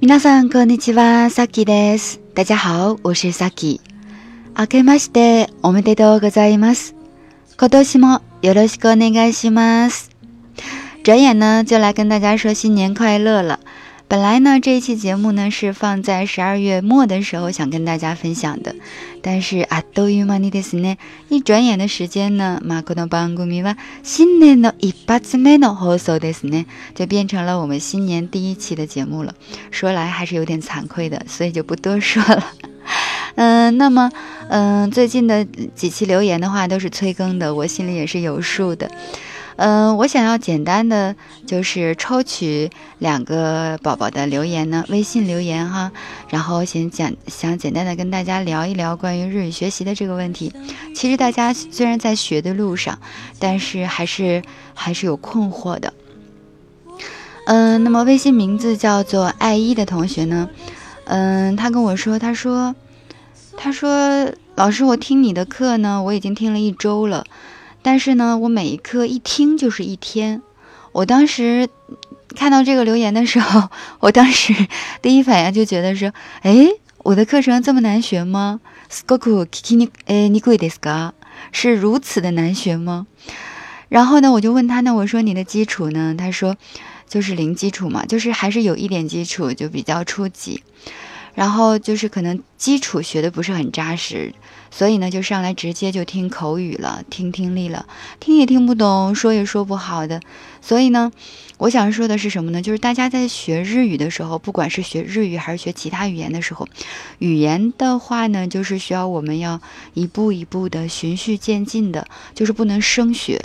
皆さんこんにちは、さきです。大家好，我是さき。明けましておめでとうございます。今年もよろしくお願いします。转眼呢，就来跟大家说新年快乐了。本来呢，这一期节目呢是放在十二月末的时候想跟大家分享的，但是啊，都于马尼的斯呢，一转眼的时间呢，马可诺邦古米哇，新年的一八次没诺好受的斯呢，就变成了我们新年第一期的节目了。说来还是有点惭愧的，所以就不多说了。嗯，那么，嗯，最近的几期留言的话都是催更的，我心里也是有数的。嗯，我想要简单的就是抽取两个宝宝的留言呢，微信留言哈，然后先讲想简单的跟大家聊一聊关于日语学习的这个问题。其实大家虽然在学的路上，但是还是还是有困惑的。嗯，那么微信名字叫做爱一的同学呢，嗯，他跟我说，他说，他说老师，我听你的课呢，我已经听了一周了。但是呢，我每一课一听就是一天。我当时看到这个留言的时候，我当时第一反应就觉得是：哎，我的课程这么难学吗？是如此的难学吗？然后呢，我就问他呢，我说你的基础呢？他说就是零基础嘛，就是还是有一点基础，就比较初级。然后就是可能基础学的不是很扎实，所以呢就上来直接就听口语了，听听力了，听也听不懂，说也说不好的。所以呢，我想说的是什么呢？就是大家在学日语的时候，不管是学日语还是学其他语言的时候，语言的话呢，就是需要我们要一步一步的循序渐进的，就是不能生学。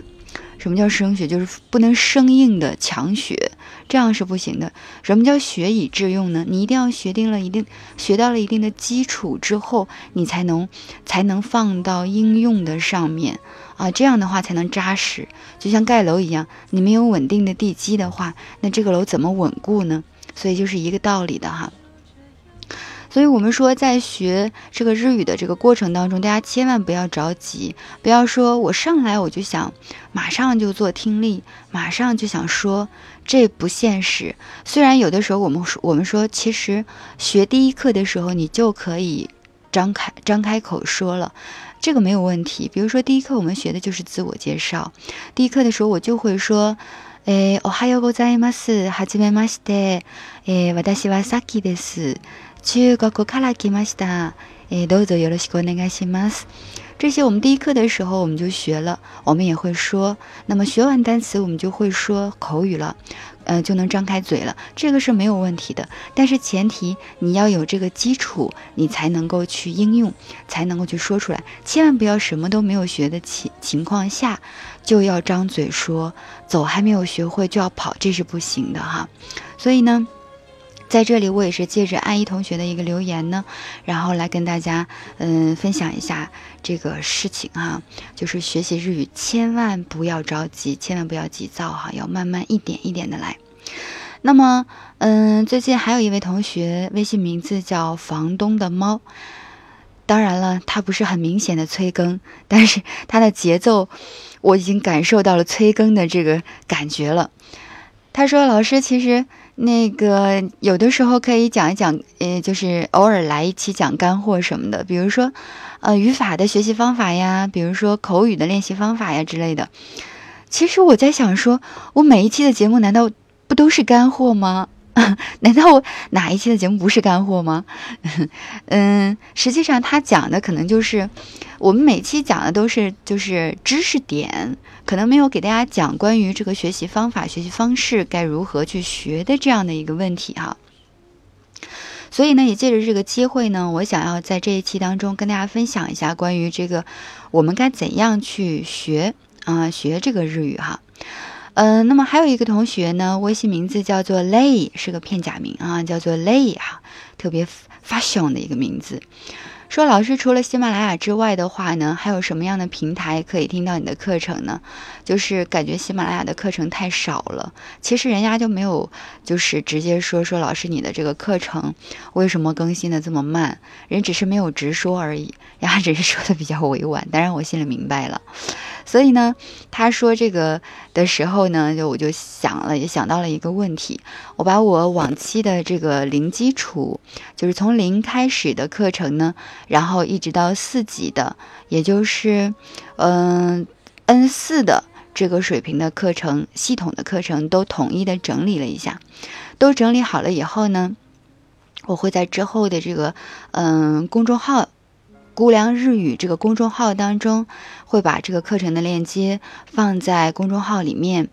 什么叫生学？就是不能生硬的强学，这样是不行的。什么叫学以致用呢？你一定要学定了一定学到了一定的基础之后，你才能才能放到应用的上面啊，这样的话才能扎实。就像盖楼一样，你没有稳定的地基的话，那这个楼怎么稳固呢？所以就是一个道理的哈。所以，我们说，在学这个日语的这个过程当中，大家千万不要着急，不要说我上来我就想马上就做听力，马上就想说，这不现实。虽然有的时候我们说，我们说，其实学第一课的时候，你就可以张开张开口说了，这个没有问题。比如说，第一课我们学的就是自我介绍，第一课的时候我就会说，诶，おはようございます。はじめまして。诶，私はさきです。中国から来ました。えどうぞよろしくお願いします。 这些我们第一课的时候我们就学了，我们也会说。那么学完单词，我们就会说口语了，呃，就能张开嘴了。这个是没有问题的。但是前提你要有这个基础，你才能够去应用，才能够去说出来。千万不要什么都没有学的情情况下，就要张嘴说，走还没有学会就要跑，这是不行的哈。所以呢。在这里，我也是借着安一同学的一个留言呢，然后来跟大家嗯分享一下这个事情哈，就是学习日语千万不要着急，千万不要急躁哈，要慢慢一点一点的来。那么嗯，最近还有一位同学，微信名字叫房东的猫，当然了，他不是很明显的催更，但是他的节奏我已经感受到了催更的这个感觉了。他说：“老师，其实。”那个有的时候可以讲一讲，呃，就是偶尔来一期讲干货什么的，比如说，呃，语法的学习方法呀，比如说口语的练习方法呀之类的。其实我在想，说我每一期的节目难道不都是干货吗？难道我哪一期的节目不是干货吗？嗯，实际上他讲的可能就是我们每期讲的都是就是知识点，可能没有给大家讲关于这个学习方法、学习方式该如何去学的这样的一个问题哈。所以呢，也借着这个机会呢，我想要在这一期当中跟大家分享一下关于这个我们该怎样去学啊学这个日语哈。嗯，那么还有一个同学呢，微信名字叫做 Lay，是个片假名啊，叫做 Lay 哈，特别 fashion 的一个名字。说老师除了喜马拉雅之外的话呢，还有什么样的平台可以听到你的课程呢？就是感觉喜马拉雅的课程太少了。其实人家就没有，就是直接说说老师你的这个课程为什么更新的这么慢？人只是没有直说而已，人家只是说的比较委婉，当然我心里明白了。所以呢，他说这个的时候呢，就我就想了，也想到了一个问题。我把我往期的这个零基础，就是从零开始的课程呢，然后一直到四级的，也就是嗯 N 四的这个水平的课程，系统的课程都统一的整理了一下，都整理好了以后呢，我会在之后的这个嗯公众号。估量日语这个公众号当中，会把这个课程的链接放在公众号里面。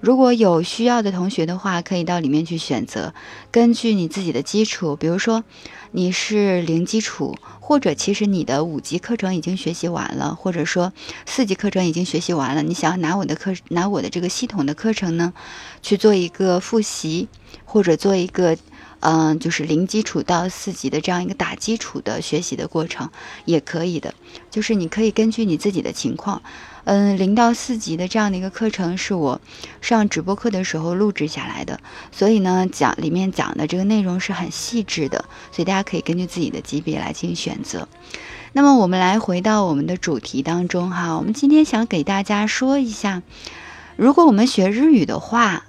如果有需要的同学的话，可以到里面去选择。根据你自己的基础，比如说你是零基础，或者其实你的五级课程已经学习完了，或者说四级课程已经学习完了，你想要拿我的课，拿我的这个系统的课程呢，去做一个复习，或者做一个。嗯，就是零基础到四级的这样一个打基础的学习的过程，也可以的。就是你可以根据你自己的情况，嗯，零到四级的这样的一个课程是我上直播课的时候录制下来的，所以呢，讲里面讲的这个内容是很细致的，所以大家可以根据自己的级别来进行选择。那么我们来回到我们的主题当中哈，我们今天想给大家说一下，如果我们学日语的话，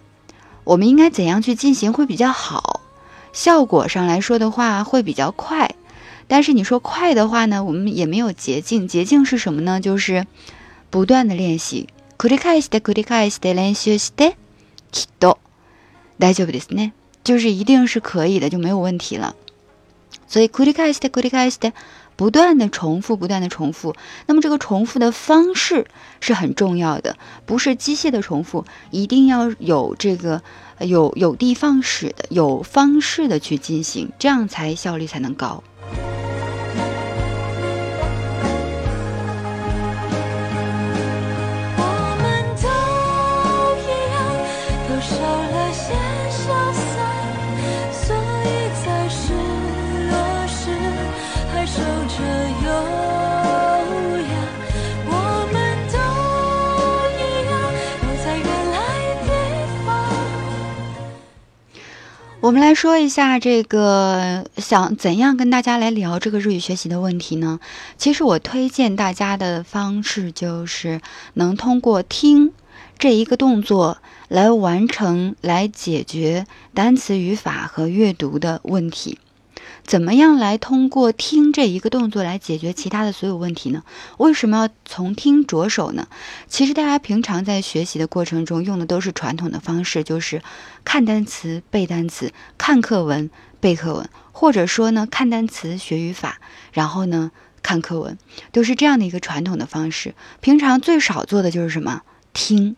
我们应该怎样去进行会比较好？效果上来说的话会比较快，但是你说快的话呢，我们也没有捷径。捷径是什么呢？就是不断的练习。繰り返して繰り返して練習して、きっと大丈夫ですね。就是一定是可以的，就没有问题了。所以繰り返して繰り返して。 不断的重复，不断的重复。那么这个重复的方式是很重要的，不是机械的重复，一定要有这个有有的放矢的、有方式的去进行，这样才效率才能高。我们来说一下这个，想怎样跟大家来聊这个日语学习的问题呢？其实我推荐大家的方式就是能通过听这一个动作来完成，来解决单词语法和阅读的问题。怎么样来通过听这一个动作来解决其他的所有问题呢？为什么要从听着手呢？其实大家平常在学习的过程中用的都是传统的方式，就是看单词、背单词、看课文、背课文，或者说呢看单词学语法，然后呢看课文，都是这样的一个传统的方式。平常最少做的就是什么？听。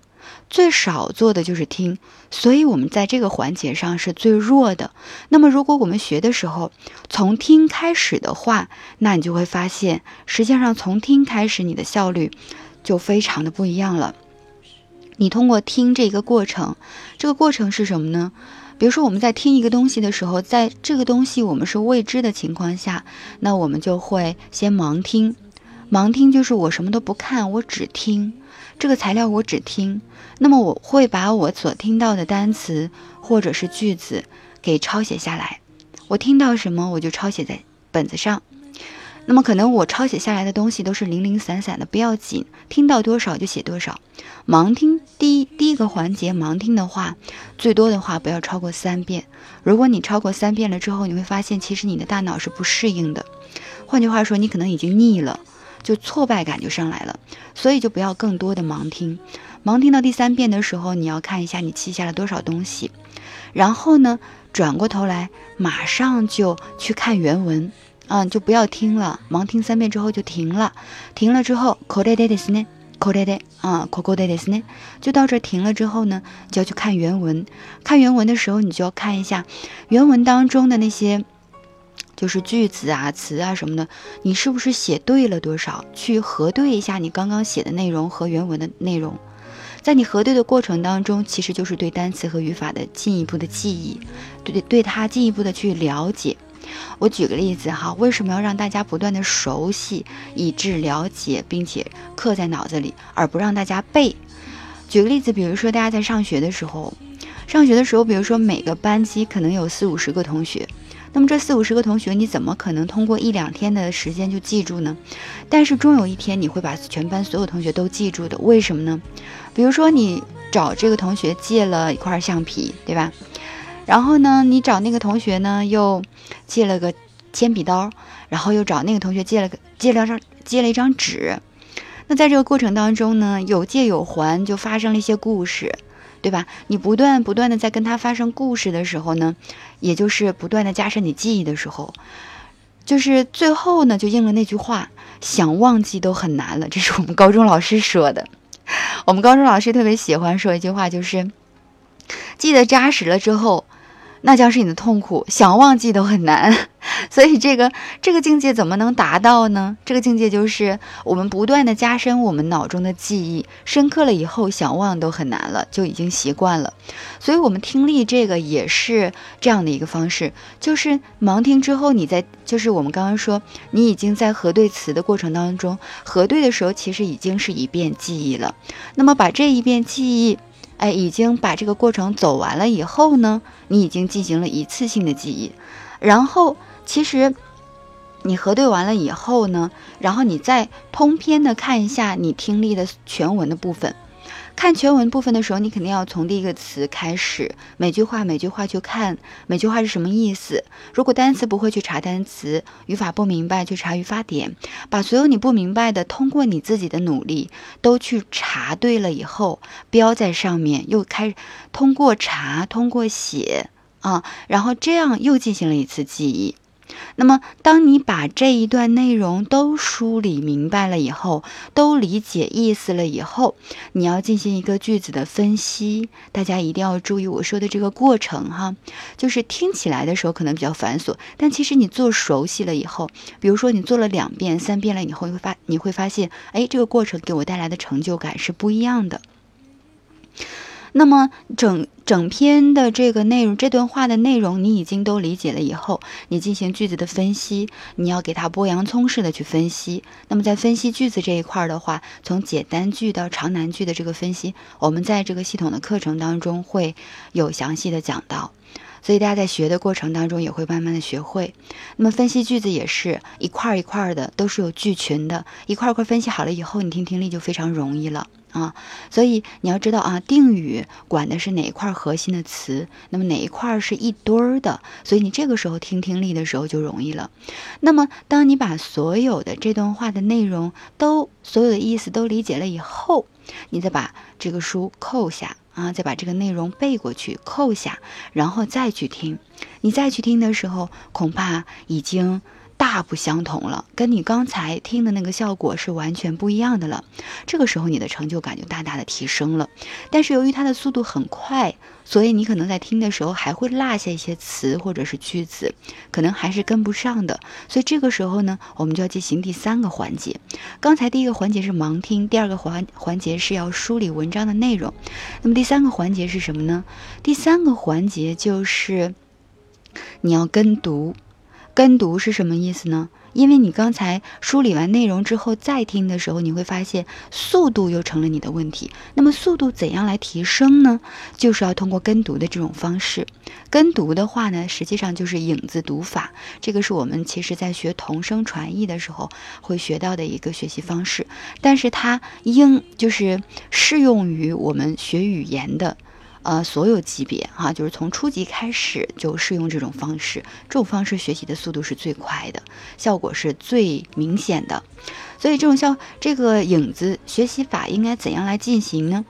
最少做的就是听，所以我们在这个环节上是最弱的。那么，如果我们学的时候从听开始的话，那你就会发现，实际上从听开始，你的效率就非常的不一样了。你通过听这个过程，这个过程是什么呢？比如说，我们在听一个东西的时候，在这个东西我们是未知的情况下，那我们就会先盲听。盲听就是我什么都不看，我只听。这个材料我只听，那么我会把我所听到的单词或者是句子给抄写下来。我听到什么我就抄写在本子上。那么可能我抄写下来的东西都是零零散散的，不要紧，听到多少就写多少。盲听第一第一个环节，盲听的话，最多的话不要超过三遍。如果你超过三遍了之后，你会发现其实你的大脑是不适应的。换句话说，你可能已经腻了。就挫败感就上来了，所以就不要更多的盲听。盲听到第三遍的时候，你要看一下你记下了多少东西，然后呢，转过头来马上就去看原文，嗯，就不要听了。盲听三遍之后就停了，停了之后これでですね，これで啊，ここでですね，就到这停了之后呢，就要去看原文。看原文的时候，你就要看一下原文当中的那些。 就是句子啊、词啊什么的，你是不是写对了多少？去核对一下你刚刚写的内容和原文的内容。在你核对的过程当中，其实就是对单词和语法的进一步的记忆，对对它进一步的去了解。我举个例子哈，为什么要让大家不断的熟悉，以致了解，并且刻在脑子里，而不让大家背？举个例子，比如说大家在上学的时候，上学的时候，比如说每个班级可能有四五十个同学。那么这四五十个同学，你怎么可能通过一两天的时间就记住呢？但是终有一天你会把全班所有同学都记住的。为什么呢？比如说你找这个同学借了一块橡皮，对吧？然后呢，你找那个同学呢又借了个铅笔刀，然后又找那个同学借了个借了张借了一张纸。那在这个过程当中呢，有借有还，就发生了一些故事。对吧？你不断不断的在跟他发生故事的时候呢，也就是不断的加深你记忆的时候，就是最后呢，就应了那句话：想忘记都很难了。这是我们高中老师说的。我们高中老师特别喜欢说一句话，就是记得扎实了之后。那将是你的痛苦，想忘记都很难。所以这个这个境界怎么能达到呢？这个境界就是我们不断的加深我们脑中的记忆，深刻了以后想忘都很难了，就已经习惯了。所以，我们听力这个也是这样的一个方式，就是盲听之后，你在就是我们刚刚说，你已经在核对词的过程当中，核对的时候其实已经是一遍记忆了。那么把这一遍记忆。哎，已经把这个过程走完了以后呢，你已经进行了一次性的记忆，然后其实你核对完了以后呢，然后你再通篇的看一下你听力的全文的部分。看全文部分的时候，你肯定要从第一个词开始，每句话每句话去看，每句话是什么意思。如果单词不会去查单词，语法不明白去查语法点，把所有你不明白的，通过你自己的努力都去查对了以后，标在上面，又开通过查，通过写啊，然后这样又进行了一次记忆。那么，当你把这一段内容都梳理明白了以后，都理解意思了以后，你要进行一个句子的分析。大家一定要注意我说的这个过程哈，就是听起来的时候可能比较繁琐，但其实你做熟悉了以后，比如说你做了两遍、三遍了以后，你会发你会发现，哎，这个过程给我带来的成就感是不一样的。那么整整篇的这个内容，这段话的内容你已经都理解了以后，你进行句子的分析，你要给它剥洋葱式的去分析。那么在分析句子这一块的话，从简单句到长难句的这个分析，我们在这个系统的课程当中会有详细的讲到，所以大家在学的过程当中也会慢慢的学会。那么分析句子也是一块一块的，都是有句群的，一块一块分析好了以后，你听听力就非常容易了。啊，所以你要知道啊，定语管的是哪一块核心的词，那么哪一块是一堆儿的，所以你这个时候听听力的时候就容易了。那么，当你把所有的这段话的内容都、所有的意思都理解了以后，你再把这个书扣下啊，再把这个内容背过去，扣下，然后再去听。你再去听的时候，恐怕已经。大不相同了，跟你刚才听的那个效果是完全不一样的了。这个时候你的成就感就大大的提升了。但是由于它的速度很快，所以你可能在听的时候还会落下一些词或者是句子，可能还是跟不上的。所以这个时候呢，我们就要进行第三个环节。刚才第一个环节是盲听，第二个环环节是要梳理文章的内容。那么第三个环节是什么呢？第三个环节就是你要跟读。跟读是什么意思呢？因为你刚才梳理完内容之后再听的时候，你会发现速度又成了你的问题。那么速度怎样来提升呢？就是要通过跟读的这种方式。跟读的话呢，实际上就是影子读法，这个是我们其实在学同声传译的时候会学到的一个学习方式。但是它应就是适用于我们学语言的。呃，所有级别哈，就是从初级开始就适用这种方式，这种方式学习的速度是最快的，效果是最明显的。所以这种效这个影子学习法应该怎样来进行呢？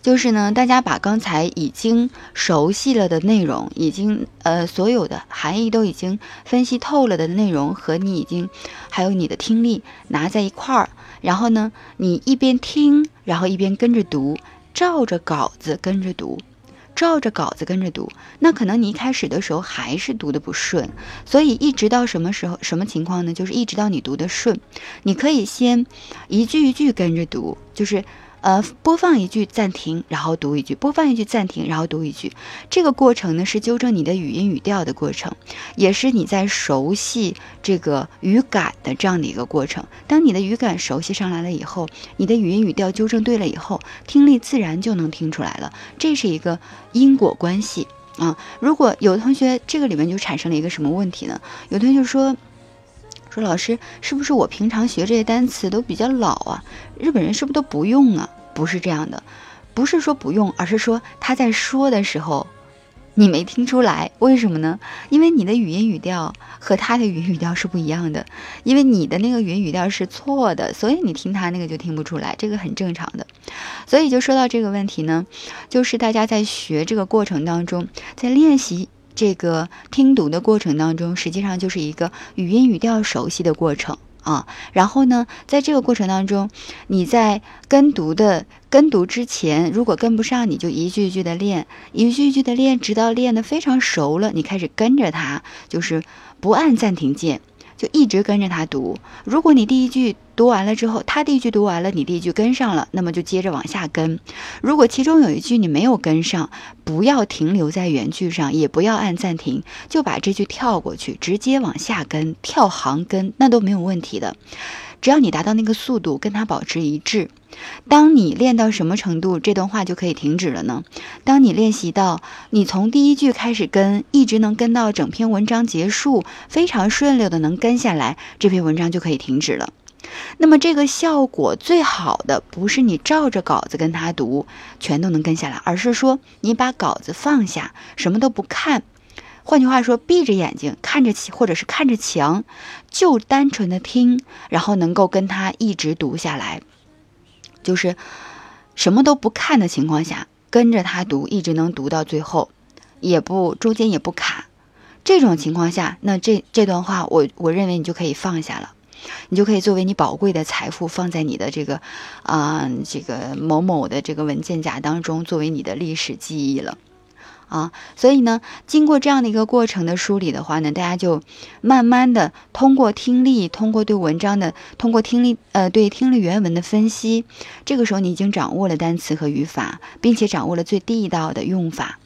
就是呢，大家把刚才已经熟悉了的内容，已经呃所有的含义都已经分析透了的内容和你已经还有你的听力拿在一块儿，然后呢，你一边听，然后一边跟着读。照着稿子跟着读，照着稿子跟着读，那可能你一开始的时候还是读的不顺，所以一直到什么时候、什么情况呢？就是一直到你读的顺，你可以先一句一句跟着读，就是。呃，播放一句暂停，然后读一句；播放一句暂停，然后读一句。这个过程呢，是纠正你的语音语调的过程，也是你在熟悉这个语感的这样的一个过程。当你的语感熟悉上来了以后，你的语音语调纠正对了以后，听力自然就能听出来了。这是一个因果关系啊。如果有的同学这个里面就产生了一个什么问题呢？有同学就说说老师，是不是我平常学这些单词都比较老啊？日本人是不是都不用啊？不是这样的，不是说不用，而是说他在说的时候。你没听出来，为什么呢？因为你的语音语调和他的语音语调是不一样的，因为你的那个语音语调是错的，所以你听他那个就听不出来，这个很正常的。所以就说到这个问题呢，就是大家在学这个过程当中，在练习这个听读的过程当中，实际上就是一个语音语调熟悉的过程。啊，然后呢，在这个过程当中，你在跟读的跟读之前，如果跟不上，你就一句一句的练，一句一句的练，直到练得非常熟了，你开始跟着他，就是不按暂停键。就一直跟着他读。如果你第一句读完了之后，他第一句读完了，你第一句跟上了，那么就接着往下跟。如果其中有一句你没有跟上，不要停留在原句上，也不要按暂停，就把这句跳过去，直接往下跟，跳行跟，那都没有问题的。只要你达到那个速度，跟它保持一致。当你练到什么程度，这段话就可以停止了呢？当你练习到你从第一句开始跟，一直能跟到整篇文章结束，非常顺溜的能跟下来，这篇文章就可以停止了。那么这个效果最好的不是你照着稿子跟他读，全都能跟下来，而是说你把稿子放下，什么都不看。换句话说，闭着眼睛看着或者是看着墙，就单纯的听，然后能够跟他一直读下来。就是什么都不看的情况下，跟着他读，一直能读到最后，也不中间也不卡。这种情况下，那这这段话，我我认为你就可以放下了，你就可以作为你宝贵的财富放在你的这个啊这个某某的这个文件夹当中，作为你的历史记忆了。啊，所以呢，经过这样的一个过程的梳理的话呢，大家就慢慢的通过听力，通过对文章的，通过听力，呃，对听力原文的分析，这个时候你已经掌握了单词和语法，并且掌握了最地道的用法。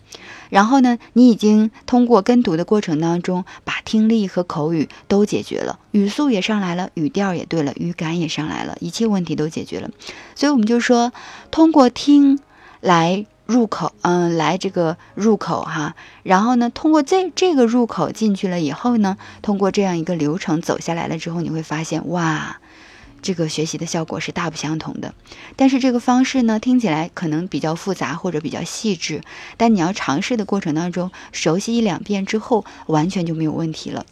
然后呢，你已经通过跟读的过程当中，把听力和口语都解决了，语速也上来了，语调也对了，语感也上来了，一切问题都解决了。所以我们就说，通过听来。入口，嗯，来这个入口哈，然后呢，通过这这个入口进去了以后呢，通过这样一个流程走下来了之后，你会发现，哇，这个学习的效果是大不相同的。但是这个方式呢，听起来可能比较复杂或者比较细致，但你要尝试的过程当中，熟悉一两遍之后，完全就没有问题了。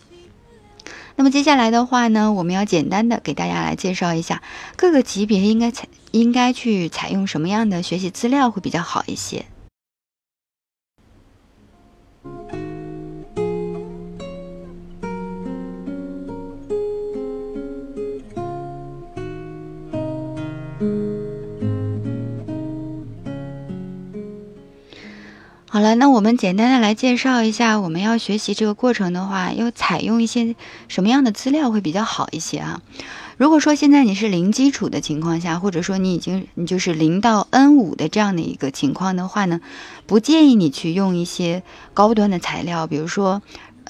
那么接下来的话呢，我们要简单的给大家来介绍一下各个级别应该采应该去采用什么样的学习资料会比较好一些。好了，那我们简单的来介绍一下，我们要学习这个过程的话，要采用一些什么样的资料会比较好一些啊？如果说现在你是零基础的情况下，或者说你已经你就是零到 N 五的这样的一个情况的话呢，不建议你去用一些高端的材料，比如说。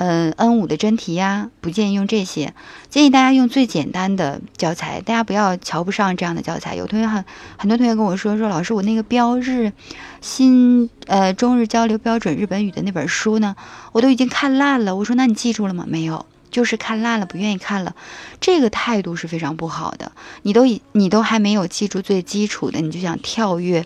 嗯，N 五的真题呀，不建议用这些，建议大家用最简单的教材。大家不要瞧不上这样的教材。有同学很很多同学跟我说说，老师，我那个标日新呃中日交流标准日本语的那本书呢，我都已经看烂了。我说，那你记住了吗？没有，就是看烂了，不愿意看了。这个态度是非常不好的。你都已你都还没有记住最基础的，你就想跳跃。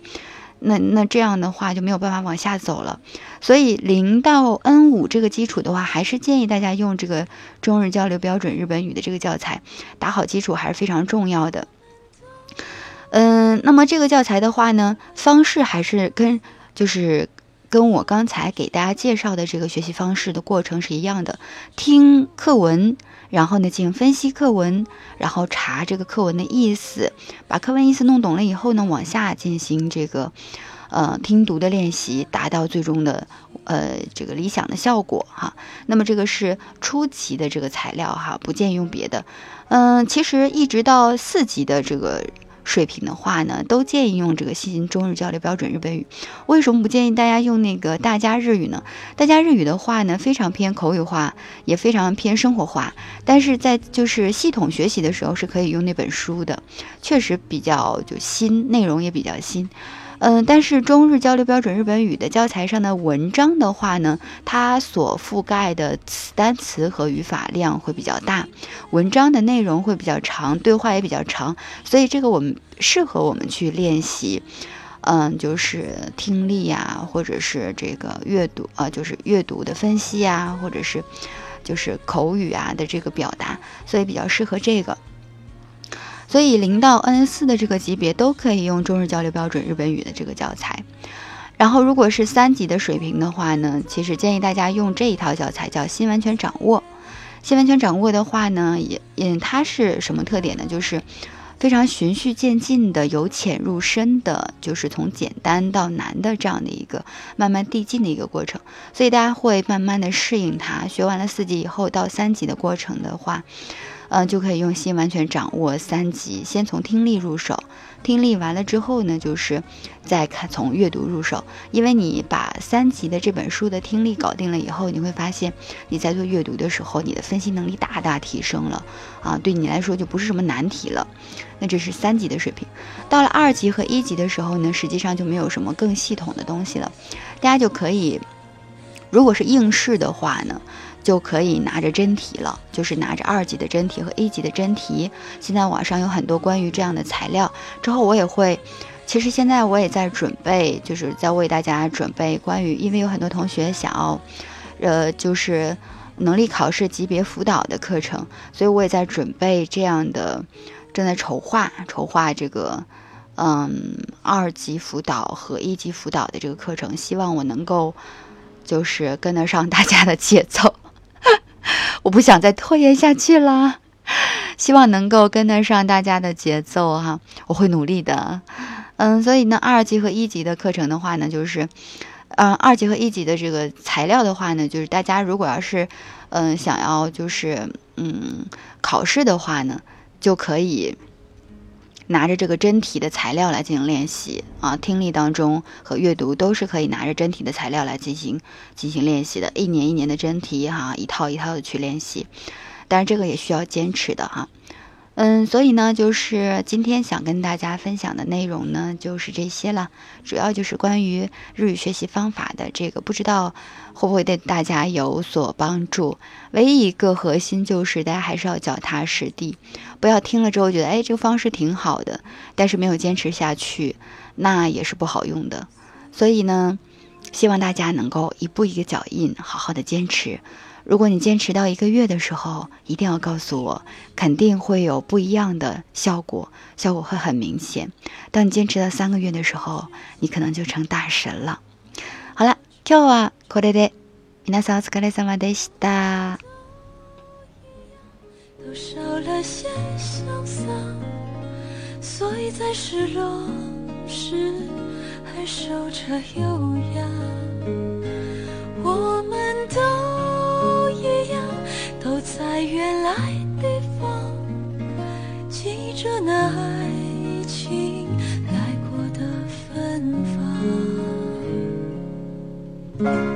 那那这样的话就没有办法往下走了，所以零到 N 五这个基础的话，还是建议大家用这个中日交流标准日本语的这个教材，打好基础还是非常重要的。嗯，那么这个教材的话呢，方式还是跟就是跟我刚才给大家介绍的这个学习方式的过程是一样的，听课文。然后呢，进行分析课文，然后查这个课文的意思，把课文意思弄懂了以后呢，往下进行这个，呃，听读的练习，达到最终的，呃，这个理想的效果哈。那么这个是初级的这个材料哈，不建议用别的。嗯，其实一直到四级的这个。水平的话呢，都建议用这个新中日交流标准日本语。为什么不建议大家用那个大家日语呢？大家日语的话呢，非常偏口语化，也非常偏生活化。但是在就是系统学习的时候，是可以用那本书的，确实比较就新，内容也比较新。嗯，但是中日交流标准日本语的教材上的文章的话呢，它所覆盖的词单词和语法量会比较大，文章的内容会比较长，对话也比较长，所以这个我们适合我们去练习，嗯，就是听力呀，或者是这个阅读啊，就是阅读的分析啊，或者是就是口语啊的这个表达，所以比较适合这个。所以零到 N 四的这个级别都可以用中日交流标准日本语的这个教材。然后如果是三级的水平的话呢，其实建议大家用这一套教材，叫新完全掌握。新完全掌握的话呢，也嗯，它是什么特点呢？就是非常循序渐进的，由浅入深的，就是从简单到难的这样的一个慢慢递进的一个过程。所以大家会慢慢的适应它。学完了四级以后，到三级的过程的话。嗯，就可以用心完全掌握三级，先从听力入手，听力完了之后呢，就是再看从阅读入手。因为你把三级的这本书的听力搞定了以后，你会发现你在做阅读的时候，你的分析能力大大提升了啊，对你来说就不是什么难题了。那这是三级的水平，到了二级和一级的时候呢，实际上就没有什么更系统的东西了，大家就可以，如果是应试的话呢。就可以拿着真题了，就是拿着二级的真题和一级的真题。现在网上有很多关于这样的材料，之后我也会，其实现在我也在准备，就是在为大家准备关于，因为有很多同学想要，呃，就是能力考试级别辅导的课程，所以我也在准备这样的，正在筹划筹划这个，嗯，二级辅导和一级辅导的这个课程，希望我能够，就是跟得上大家的节奏。我不想再拖延下去了，希望能够跟得上大家的节奏哈，我会努力的。嗯，所以呢，二级和一级的课程的话呢，就是，嗯，二级和一级的这个材料的话呢，就是大家如果要是，嗯，想要就是嗯考试的话呢，就可以。拿着这个真题的材料来进行练习啊，听力当中和阅读都是可以拿着真题的材料来进行进行练习的。一年一年的真题哈，一套一套的去练习，但是这个也需要坚持的哈。嗯，所以呢，就是今天想跟大家分享的内容呢，就是这些了。主要就是关于日语学习方法的这个，不知道会不会对大家有所帮助。唯一一个核心就是，大家还是要脚踏实地，不要听了之后觉得，哎，这个方式挺好的，但是没有坚持下去，那也是不好用的。所以呢，希望大家能够一步一个脚印，好好的坚持。如果你坚持到一个月的时候，一定要告诉我，肯定会有不一样的效果，效果会很明显。当你坚持到三个月的时候，你可能就成大神了。好了，今日はこれで皆さんお疲れ様でした。我们都。 一样都在原来地方，记着那爱情来过的芬芳。过的芬芳。